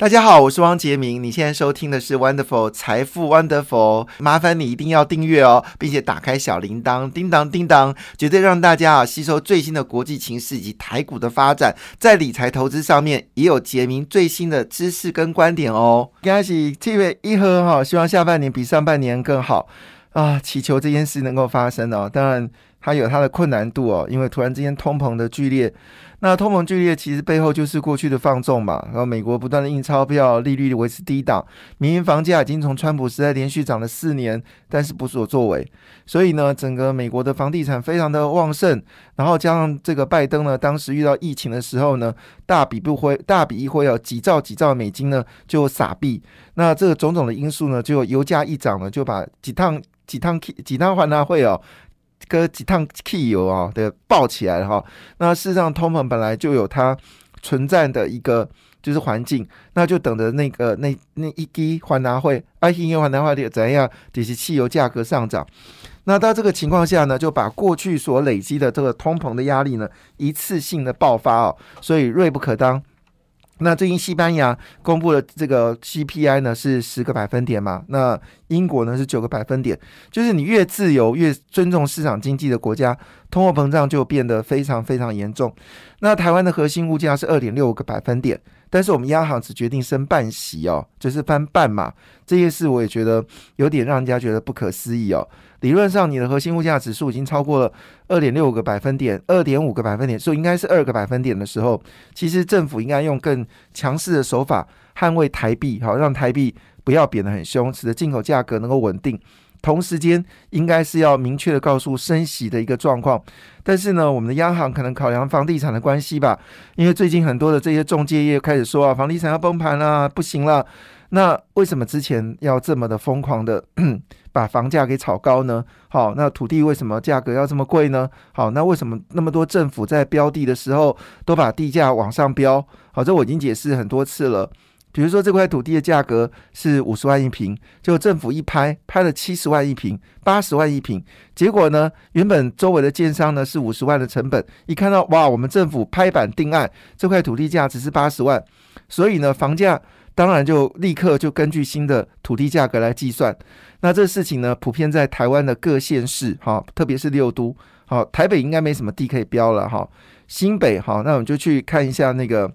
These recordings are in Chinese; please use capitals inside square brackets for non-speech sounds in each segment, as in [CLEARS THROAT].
大家好，我是汪杰明。你现在收听的是 Wonderful 财富 Wonderful，麻烦你一定要订阅哦，并且打开小铃铛，叮当叮当，绝对让大家啊吸收最新的国际情势以及台股的发展，在理财投资上面也有杰明最新的知识跟观点哦。恭喜七月一号哈，希望下半年比上半年更好啊！祈求这件事能够发生哦。当然，它有它的困难度哦，因为突然之间通膨的剧烈。那通膨剧烈，其实背后就是过去的放纵嘛。然后美国不断的印钞票，利率维持低档，民营房价已经从川普时代连续涨了四年，但是不所作为。所以呢，整个美国的房地产非常的旺盛。然后加上这个拜登呢，当时遇到疫情的时候呢，大笔不挥，大笔一挥哦，几兆几兆美金呢就撒币。那这个种种的因素呢，就油价一涨呢，就把几趟几趟几趟换大会哦。个几趟汽油啊的爆起来哈，那事实上通膨本来就有它存在的一个就是环境，那就等着那个那那一滴还拿会，爱心又还拿会怎样？就是汽油价格上涨，那到这个情况下呢，就把过去所累积的这个通膨的压力呢，一次性的爆发哦，所以锐不可当。那最近西班牙公布的这个 CPI 呢是十个百分点嘛？那英国呢是九个百分点。就是你越自由、越尊重市场经济的国家，通货膨胀就变得非常非常严重。那台湾的核心物价是二点六个百分点，但是我们央行只决定升半息哦，就是翻半嘛。这件事我也觉得有点让人家觉得不可思议哦。理论上，你的核心物价指数已经超过了二点六个百分点，二点五个百分点，所以应该是二个百分点的时候，其实政府应该用更强势的手法捍卫台币，好让台币不要贬得很凶，使得进口价格能够稳定。同时间，应该是要明确的告诉升息的一个状况。但是呢，我们的央行可能考量房地产的关系吧，因为最近很多的这些中介业开始说啊，房地产要崩盘了，不行了。那为什么之前要这么的疯狂的 [CLEARS THROAT] 把房价给炒高呢？好，那土地为什么价格要这么贵呢？好，那为什么那么多政府在标地的时候都把地价往上标？好，这我已经解释很多次了。比如说这块土地的价格是五十万一平，就政府一拍拍了七十万一平、八十万一平，结果呢，原本周围的建商呢是五十万的成本，一看到哇，我们政府拍板定案，这块土地价只是八十万，所以呢，房价。当然，就立刻就根据新的土地价格来计算。那这事情呢，普遍在台湾的各县市，哈，特别是六都，好，台北应该没什么地可以标了，哈，新北，好，那我们就去看一下那个。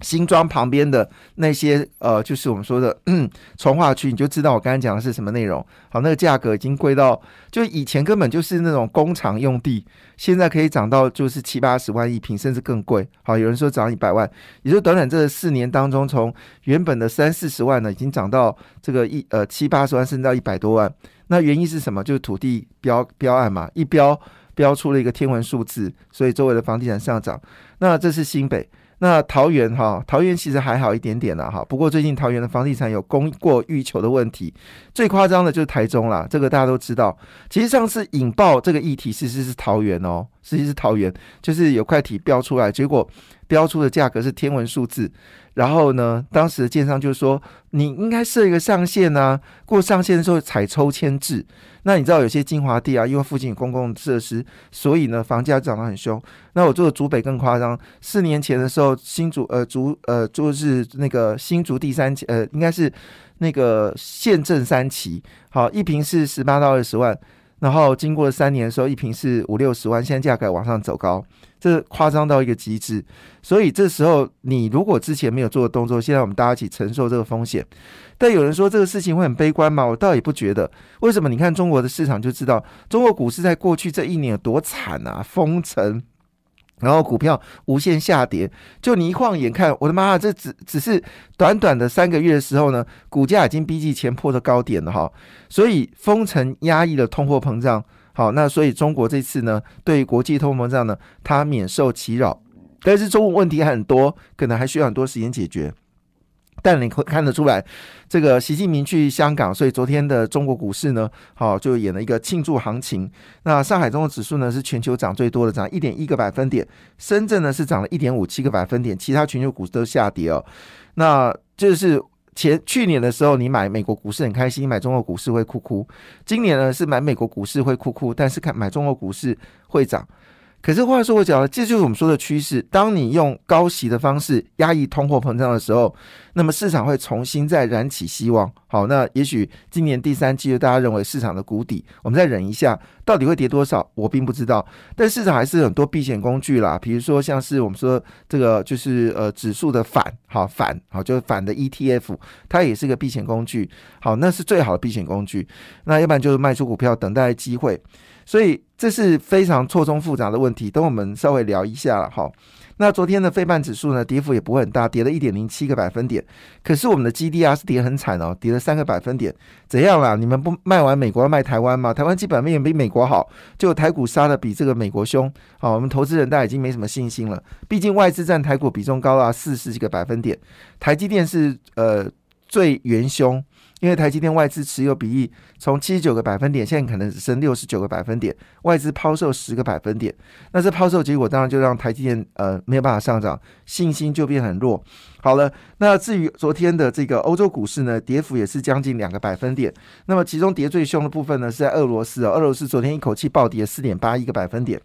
新庄旁边的那些呃，就是我们说的 [CLEARS THROAT] 从化区，你就知道我刚才讲的是什么内容。好，那个价格已经贵到，就以前根本就是那种工厂用地，现在可以涨到就是七八十万一平，甚至更贵。好，有人说涨一百万，也就短短这四年当中，从原本的三四十万呢，已经涨到这个一呃七八十万，甚至到一百多万。那原因是什么？就是土地标标案嘛，一标标出了一个天文数字，所以周围的房地产上涨。那这是新北。那桃园哈，桃园其实还好一点点了哈，不过最近桃园的房地产有供过欲求的问题，最夸张的就是台中啦，这个大家都知道。其实上次引爆这个议题，其实是桃园哦，实际是桃园，就是有块体标出来，结果标出的价格是天文数字。然后呢，当时的建商就说，你应该设一个上限啊，过上限的时候采抽签制。那你知道有些精华地啊，因为附近有公共设施，所以呢房价涨得很凶。那我做的竹北更夸张，四年前的时候，新竹呃竹呃就是那个新竹第三期呃应该是那个县镇三期，好一平是十八到二十万。然后经过了三年的时候，一平是五六十万，现在价格往上走高，这夸张到一个极致。所以这时候你如果之前没有做的动作，现在我们大家一起承受这个风险。但有人说这个事情会很悲观吗？我倒也不觉得。为什么？你看中国的市场就知道，中国股市在过去这一年有多惨啊，封城。然后股票无限下跌，就你一晃眼看，我的妈啊，这只只是短短的三个月的时候呢，股价已经逼近前破的高点了哈。所以封城压抑了通货膨胀，好，那所以中国这次呢，对国际通货膨胀呢，它免受其扰，但是中国问题很多，可能还需要很多时间解决。但你会看得出来，这个习近平去香港，所以昨天的中国股市呢，好就演了一个庆祝行情。那上海综合指数呢是全球涨最多的，涨一点一个百分点；深圳呢是涨了一点五七个百分点，其他全球股市都下跌哦。那就是前去年的时候，你买美国股市很开心，买中国股市会哭哭；今年呢是买美国股市会哭哭，但是看买中国股市会涨。可是话说我讲了，这就是我们说的趋势。当你用高息的方式压抑通货膨胀的时候，那么市场会重新再燃起希望。好，那也许今年第三季就大家认为市场的谷底，我们再忍一下，到底会跌多少，我并不知道。但市场还是很多避险工具啦，比如说像是我们说这个就是呃指数的反，好反，好就是反的 ETF，它也是个避险工具。好，那是最好的避险工具。那要不然就是卖出股票，等待机会。所以这是非常错综复杂的问题，等我们稍微聊一下了哈。那昨天的非半指数呢，跌幅也不会很大，跌了一点零七个百分点。可是我们的 GDR 是跌很惨哦，跌了三个百分点。怎样啦？你们不卖完美国要卖台湾吗？台湾基本面比美国好，就台股杀的比这个美国凶。好，我们投资人大家已经没什么信心了。毕竟外资占台股比重高达四十几个百分点，台积电是呃最元凶。因为台积电外资持有比例从七十九个百分点，现在可能只剩六十九个百分点，外资抛售十个百分点，那这抛售结果当然就让台积电呃没有办法上涨，信心就变很弱。好了，那至于昨天的这个欧洲股市呢，跌幅也是将近两个百分点。那么其中跌最凶的部分呢，是在俄罗斯哦，俄罗斯昨天一口气暴跌四点八一个百分点。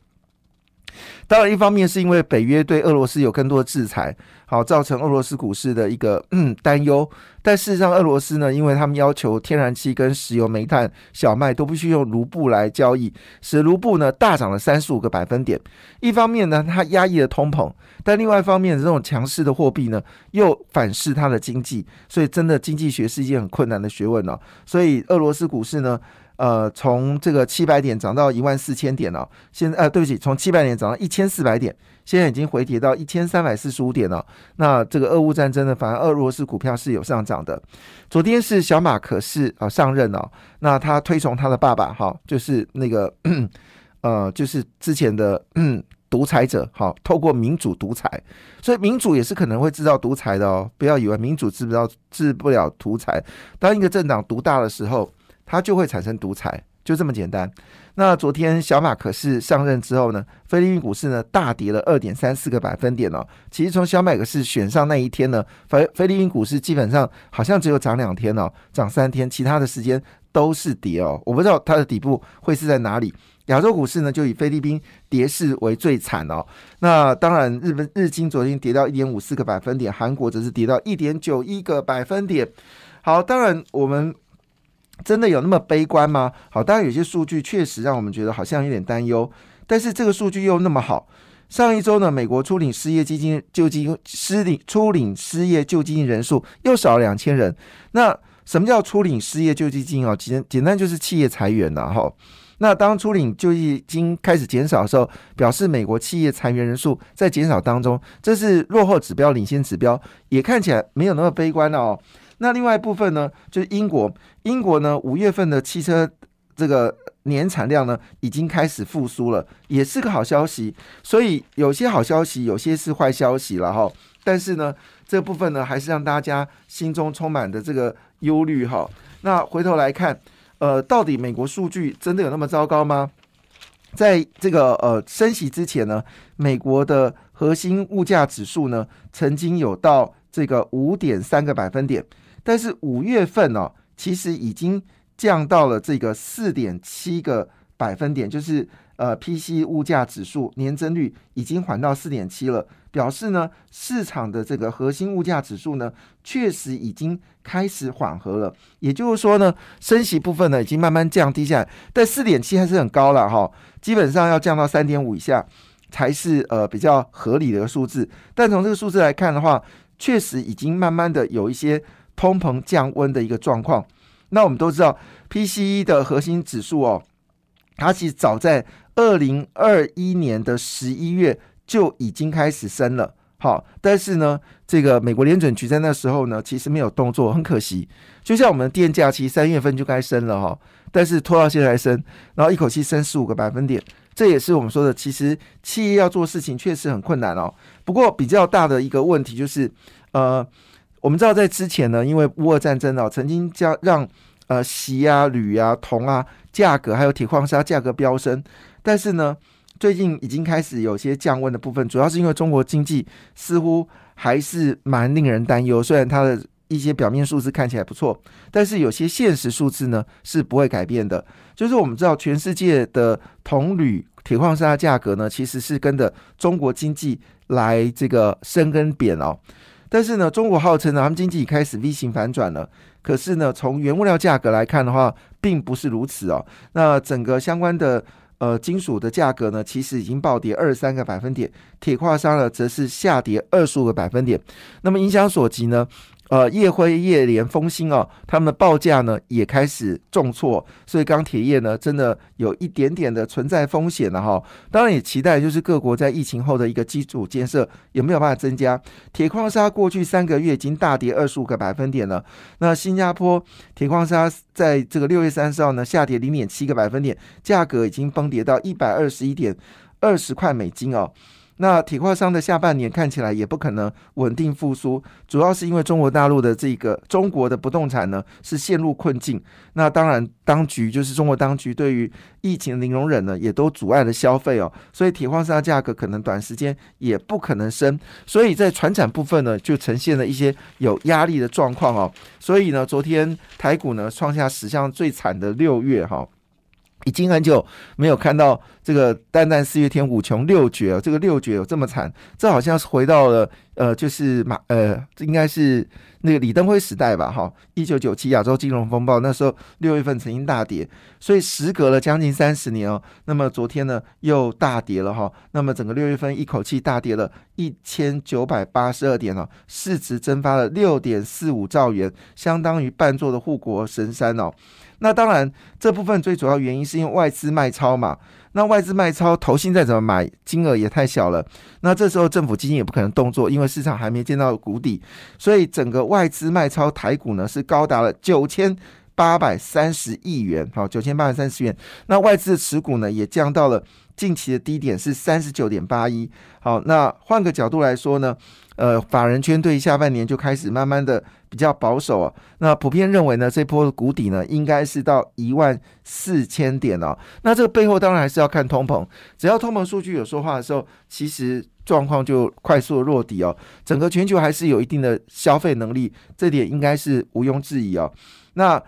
当然，一方面是因为北约对俄罗斯有更多的制裁，好造成俄罗斯股市的一个担忧。但事实上，俄罗斯呢，因为他们要求天然气、跟石油、煤炭、小麦都必须用卢布来交易，使卢布呢大涨了三十五个百分点。一方面呢，它压抑了通膨，但另外一方面，这种强势的货币呢，又反噬它的经济。所以，真的经济学是一件很困难的学问哦。所以，俄罗斯股市呢。呃，从这个七百点涨到一万四千点了，现呃，对不起，从七百点涨到一千四百点，现在已经回跌到一千三百四十五点了。那这个俄乌战争呢，反而俄罗斯股票是有上涨的。昨天是小马可是啊上任了，那他推崇他的爸爸哈，就是那个 [CLEARS THROAT] 呃，就是之前的独裁者，好，透过民主独裁，所以民主也是可能会制造独裁的哦。不要以为民主治不到治不了独裁，当一个政党独大的时候。它就会产生独裁，就这么简单。那昨天小马可是上任之后呢，菲律宾股市呢大跌了二点三四个百分点哦。其实从小马可是选上那一天呢，菲菲律宾股市基本上好像只有涨两天哦，涨三天，其他的时间都是跌哦。我不知道它的底部会是在哪里。亚洲股市呢，就以菲律宾跌势为最惨哦。那当然，日本日经昨天跌到一点五四个百分点，韩国则是跌到一点九一个百分点。好，当然我们。真的有那么悲观吗？好，当然有些数据确实让我们觉得好像有点担忧，但是这个数据又那么好。上一周呢，美国初领失业基金救济失领初领失业救济金人数又少了两千人。那什么叫初领失业救济金啊？简简单就是企业裁员了哈。那当初领救济金开始减少的时候，表示美国企业裁员人数在减少当中，这是落后指标、领先指标，也看起来没有那么悲观了哦。那另外一部分呢，就是英国。英国呢，五月份的汽车这个年产量呢，已经开始复苏了，也是个好消息。所以有些好消息，有些是坏消息了哈。但是呢，这部分呢，还是让大家心中充满的这个忧虑哈。那回头来看，呃，到底美国数据真的有那么糟糕吗？在这个呃升息之前呢，美国的核心物价指数呢，曾经有到这个五点三个百分点。但是五月份呢，其实已经降到了这个四点七个百分点，就是呃，PC 物价指数年增率已经缓到四点七了，表示呢，市场的这个核心物价指数呢，确实已经开始缓和了。也就是说呢，升息部分呢，已经慢慢降低下来，但四点七还是很高了哈，基本上要降到三点五以下才是呃比较合理的数字。但从这个数字来看的话，确实已经慢慢的有一些。通膨降温的一个状况，那我们都知道，PCE 的核心指数哦，它其实早在二零二一年的十一月就已经开始升了，好，但是呢，这个美国联准局在那时候呢，其实没有动作，很可惜。就像我们电价，其实三月份就该升了哈，但是拖到现在升，然后一口气升十五个百分点，这也是我们说的，其实企业要做事情确实很困难哦。不过比较大的一个问题就是，呃。我们知道，在之前呢，因为乌俄战争哦，曾经将让呃锡啊、铝啊、铜啊价格，还有铁矿砂价格飙升。但是呢，最近已经开始有些降温的部分，主要是因为中国经济似乎还是蛮令人担忧。虽然它的一些表面数字看起来不错，但是有些现实数字呢是不会改变的。就是我们知道，全世界的铜铝铁矿砂价格呢，其实是跟着中国经济来这个升跟贬哦。但是呢，中国号称呢，他们经济开始 V 型反转了。可是呢，从原物料价格来看的话，并不是如此哦。那整个相关的呃金属的价格呢，其实已经暴跌二三个百分点，铁矿砂呢，则是下跌二十五个百分点。那么影响所及呢？呃，叶辉、叶联、丰兴哦，他们的报价呢也开始重挫，所以钢铁业呢真的有一点点的存在风险了哈。当然也期待就是各国在疫情后的一个基础建设有没有办法增加。铁矿砂过去三个月已经大跌二十五个百分点了。那新加坡铁矿砂在这个六月三十号呢下跌零点七个百分点，价格已经崩跌到一百二十一点二十块美金哦。那铁矿商的下半年看起来也不可能稳定复苏，主要是因为中国大陆的这个中国的不动产呢是陷入困境。那当然，当局就是中国当局对于疫情零容忍呢，也都阻碍了消费哦。所以铁矿砂价格可能短时间也不可能升。所以在船产部分呢，就呈现了一些有压力的状况哦。所以呢，昨天台股呢创下史上最惨的六月哈。已经很久没有看到这个“淡淡四月天，五穷六绝”这个六绝有这么惨，这好像是回到了呃，就是马呃，应该是那个李登辉时代吧？哈，一九九七亚洲金融风暴那时候六月份曾经大跌，所以时隔了将近三十年哦，那么昨天呢又大跌了哈，那么整个六月份一口气大跌了一千九百八十二点哦，市值蒸发了六点四五兆元，相当于半座的护国神山哦。那当然，这部分最主要原因是因为外资卖超嘛。那外资卖超，投信再怎么买，金额也太小了。那这时候政府基金也不可能动作，因为市场还没见到谷底。所以整个外资卖超台股呢，是高达了九千八百三十亿元。好，九千八百三十元。那外资持股呢，也降到了近期的低点，是三十九点八一。好，那换个角度来说呢？呃，法人圈对下半年就开始慢慢的比较保守啊。那普遍认为呢，这波的谷底呢，应该是到一万四千点哦。那这个背后当然还是要看通膨，只要通膨数据有说话的时候，其实状况就快速的落底哦。整个全球还是有一定的消费能力，这点应该是毋庸置疑哦。那。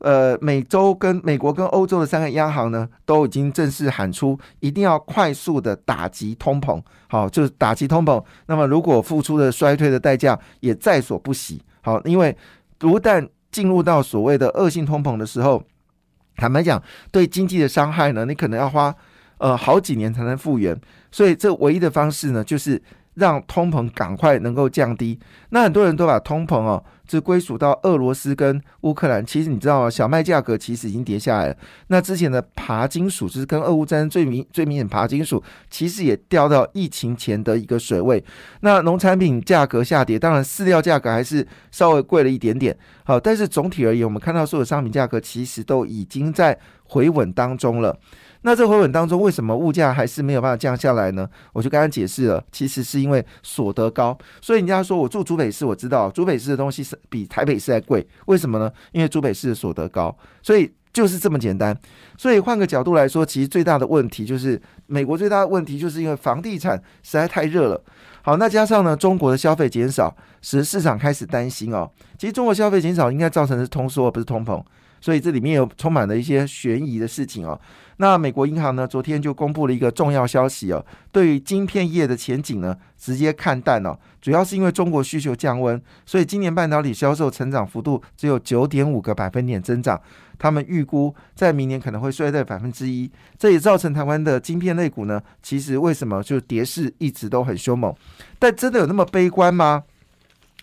呃，美洲跟美国跟欧洲的三个央行呢，都已经正式喊出，一定要快速的打击通膨，好，就是打击通膨。那么，如果付出的衰退的代价也在所不惜，好，因为不但进入到所谓的恶性通膨的时候，[LAUGHS] 坦白讲，对经济的伤害呢，你可能要花呃好几年才能复原。所以，这唯一的方式呢，就是让通膨赶快能够降低。那很多人都把通膨哦。是归属到俄罗斯跟乌克兰。其实你知道吗？小麦价格其实已经跌下来了。那之前的爬金属，就是跟俄乌战争最明最明显爬金属，其实也掉到疫情前的一个水位。那农产品价格下跌，当然饲料价格还是稍微贵了一点点。好，但是总体而言，我们看到所有商品价格其实都已经在回稳当中了。那这回稳当中，为什么物价还是没有办法降下来呢？我就刚刚解释了，其实是因为所得高。所以人家说我住竹北市，我知道竹北市的东西是比台北市还贵，为什么呢？因为竹北市的所得高，所以就是这么简单。所以换个角度来说，其实最大的问题就是美国最大的问题，就是因为房地产实在太热了。好，那加上呢，中国的消费减少，使市场开始担心哦。其实中国消费减少应该造成的是通缩，而不是通膨。所以这里面有充满了一些悬疑的事情哦。那美国银行呢，昨天就公布了一个重要消息哦，对于晶片业的前景呢，直接看淡哦。主要是因为中国需求降温，所以今年半导体销售成长幅度只有九点五个百分点增长。他们预估在明年可能会衰退百分之一，这也造成台湾的晶片类股呢，其实为什么就跌势一直都很凶猛？但真的有那么悲观吗？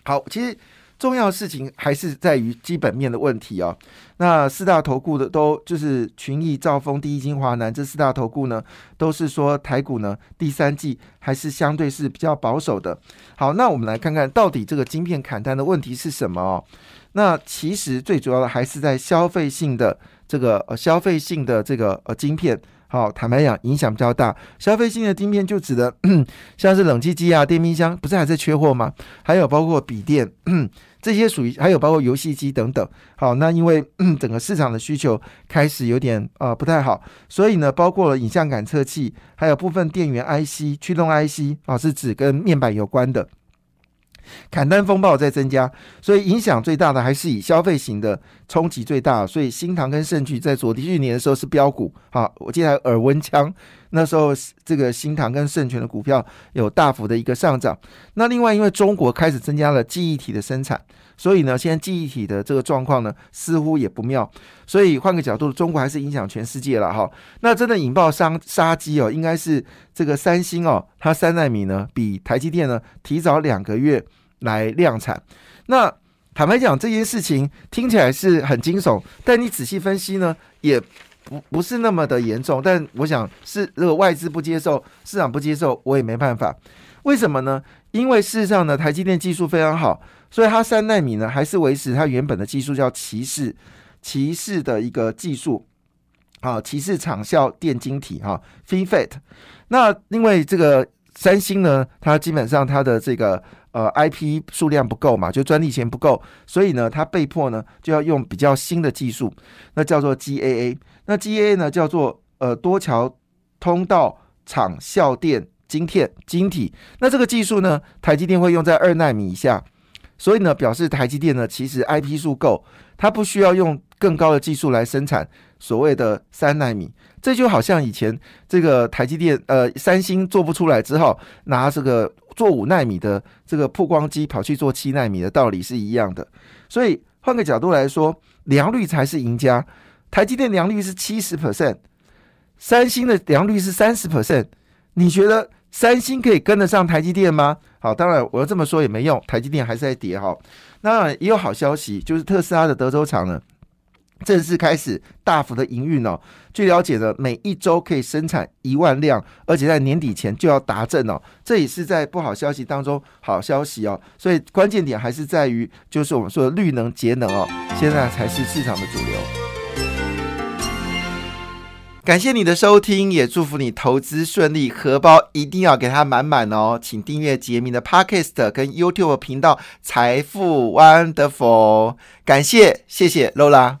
好，其实。重要的事情还是在于基本面的问题哦。那四大投顾的都就是群益、兆丰、第一金、华南这四大投顾呢，都是说台股呢第三季还是相对是比较保守的。好，那我们来看看到底这个晶片砍单的问题是什么哦？那其实最主要的还是在消费性的这个呃消费性的这个呃晶片。好，坦白讲，影响比较大。消费性的晶片就指的像是冷气机啊、电冰箱，不是还在缺货吗？还有包括笔电。这些属于还有包括游戏机等等，好，那因为整个市场的需求开始有点呃不太好，所以呢，包括了影像感测器，还有部分电源 IC、驱动 IC 啊，是指跟面板有关的，砍单风暴在增加，所以影响最大的还是以消费型的冲击最大，所以新唐跟盛巨在昨天去年的时候是标股，好，我记得耳温枪。那时候这个新唐跟盛泉的股票有大幅的一个上涨。那另外，因为中国开始增加了记忆体的生产，所以呢，现在记忆体的这个状况呢，似乎也不妙。所以换个角度，中国还是影响全世界了哈。那真的引爆商杀机哦，应该是这个三星哦，它三纳米呢比台积电呢提早两个月来量产。那坦白讲，这件事情听起来是很惊悚，但你仔细分析呢，也不不是那么的严重。但我想是，如果外资不接受，市场不接受，我也没办法。为什么呢？因为事实上呢，台积电技术非常好，所以它三纳米呢还是维持它原本的技术，叫骑士骑士的一个技术，啊，骑士长效电晶体哈，FinFET。那因为这个三星呢，它基本上它的这个。呃，IP 数量不够嘛，就专利钱不够，所以呢，他被迫呢就要用比较新的技术，那叫做 GAA。那 GAA 呢叫做呃多桥通道场效电晶片晶体。那这个技术呢，台积电会用在二纳米以下，所以呢，表示台积电呢其实 IP 数够，它不需要用更高的技术来生产所谓的三纳米。这就好像以前这个台积电呃三星做不出来之后，拿这个。做五纳米的这个曝光机跑去做七纳米的道理是一样的，所以换个角度来说，良率才是赢家。台积电良率是七十 percent，三星的良率是三十 percent。你觉得三星可以跟得上台积电吗？好，当然我要这么说也没用，台积电还是在跌哈。那也有好消息，就是特斯拉的德州厂呢。正式开始大幅的营运哦。据了解呢，每一周可以生产一万辆，而且在年底前就要达阵哦。这也是在不好消息当中好消息哦。所以关键点还是在于，就是我们说的绿能节能哦，现在才是市场的主流。感谢你的收听，也祝福你投资顺利，荷包一定要给它满满哦。请订阅杰明的 Podcast 跟 YouTube 频道财富 Wonderful。感谢，谢谢 Lola。